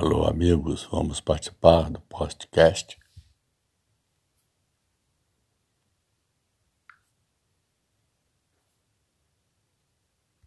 Alô, amigos, vamos participar do podcast?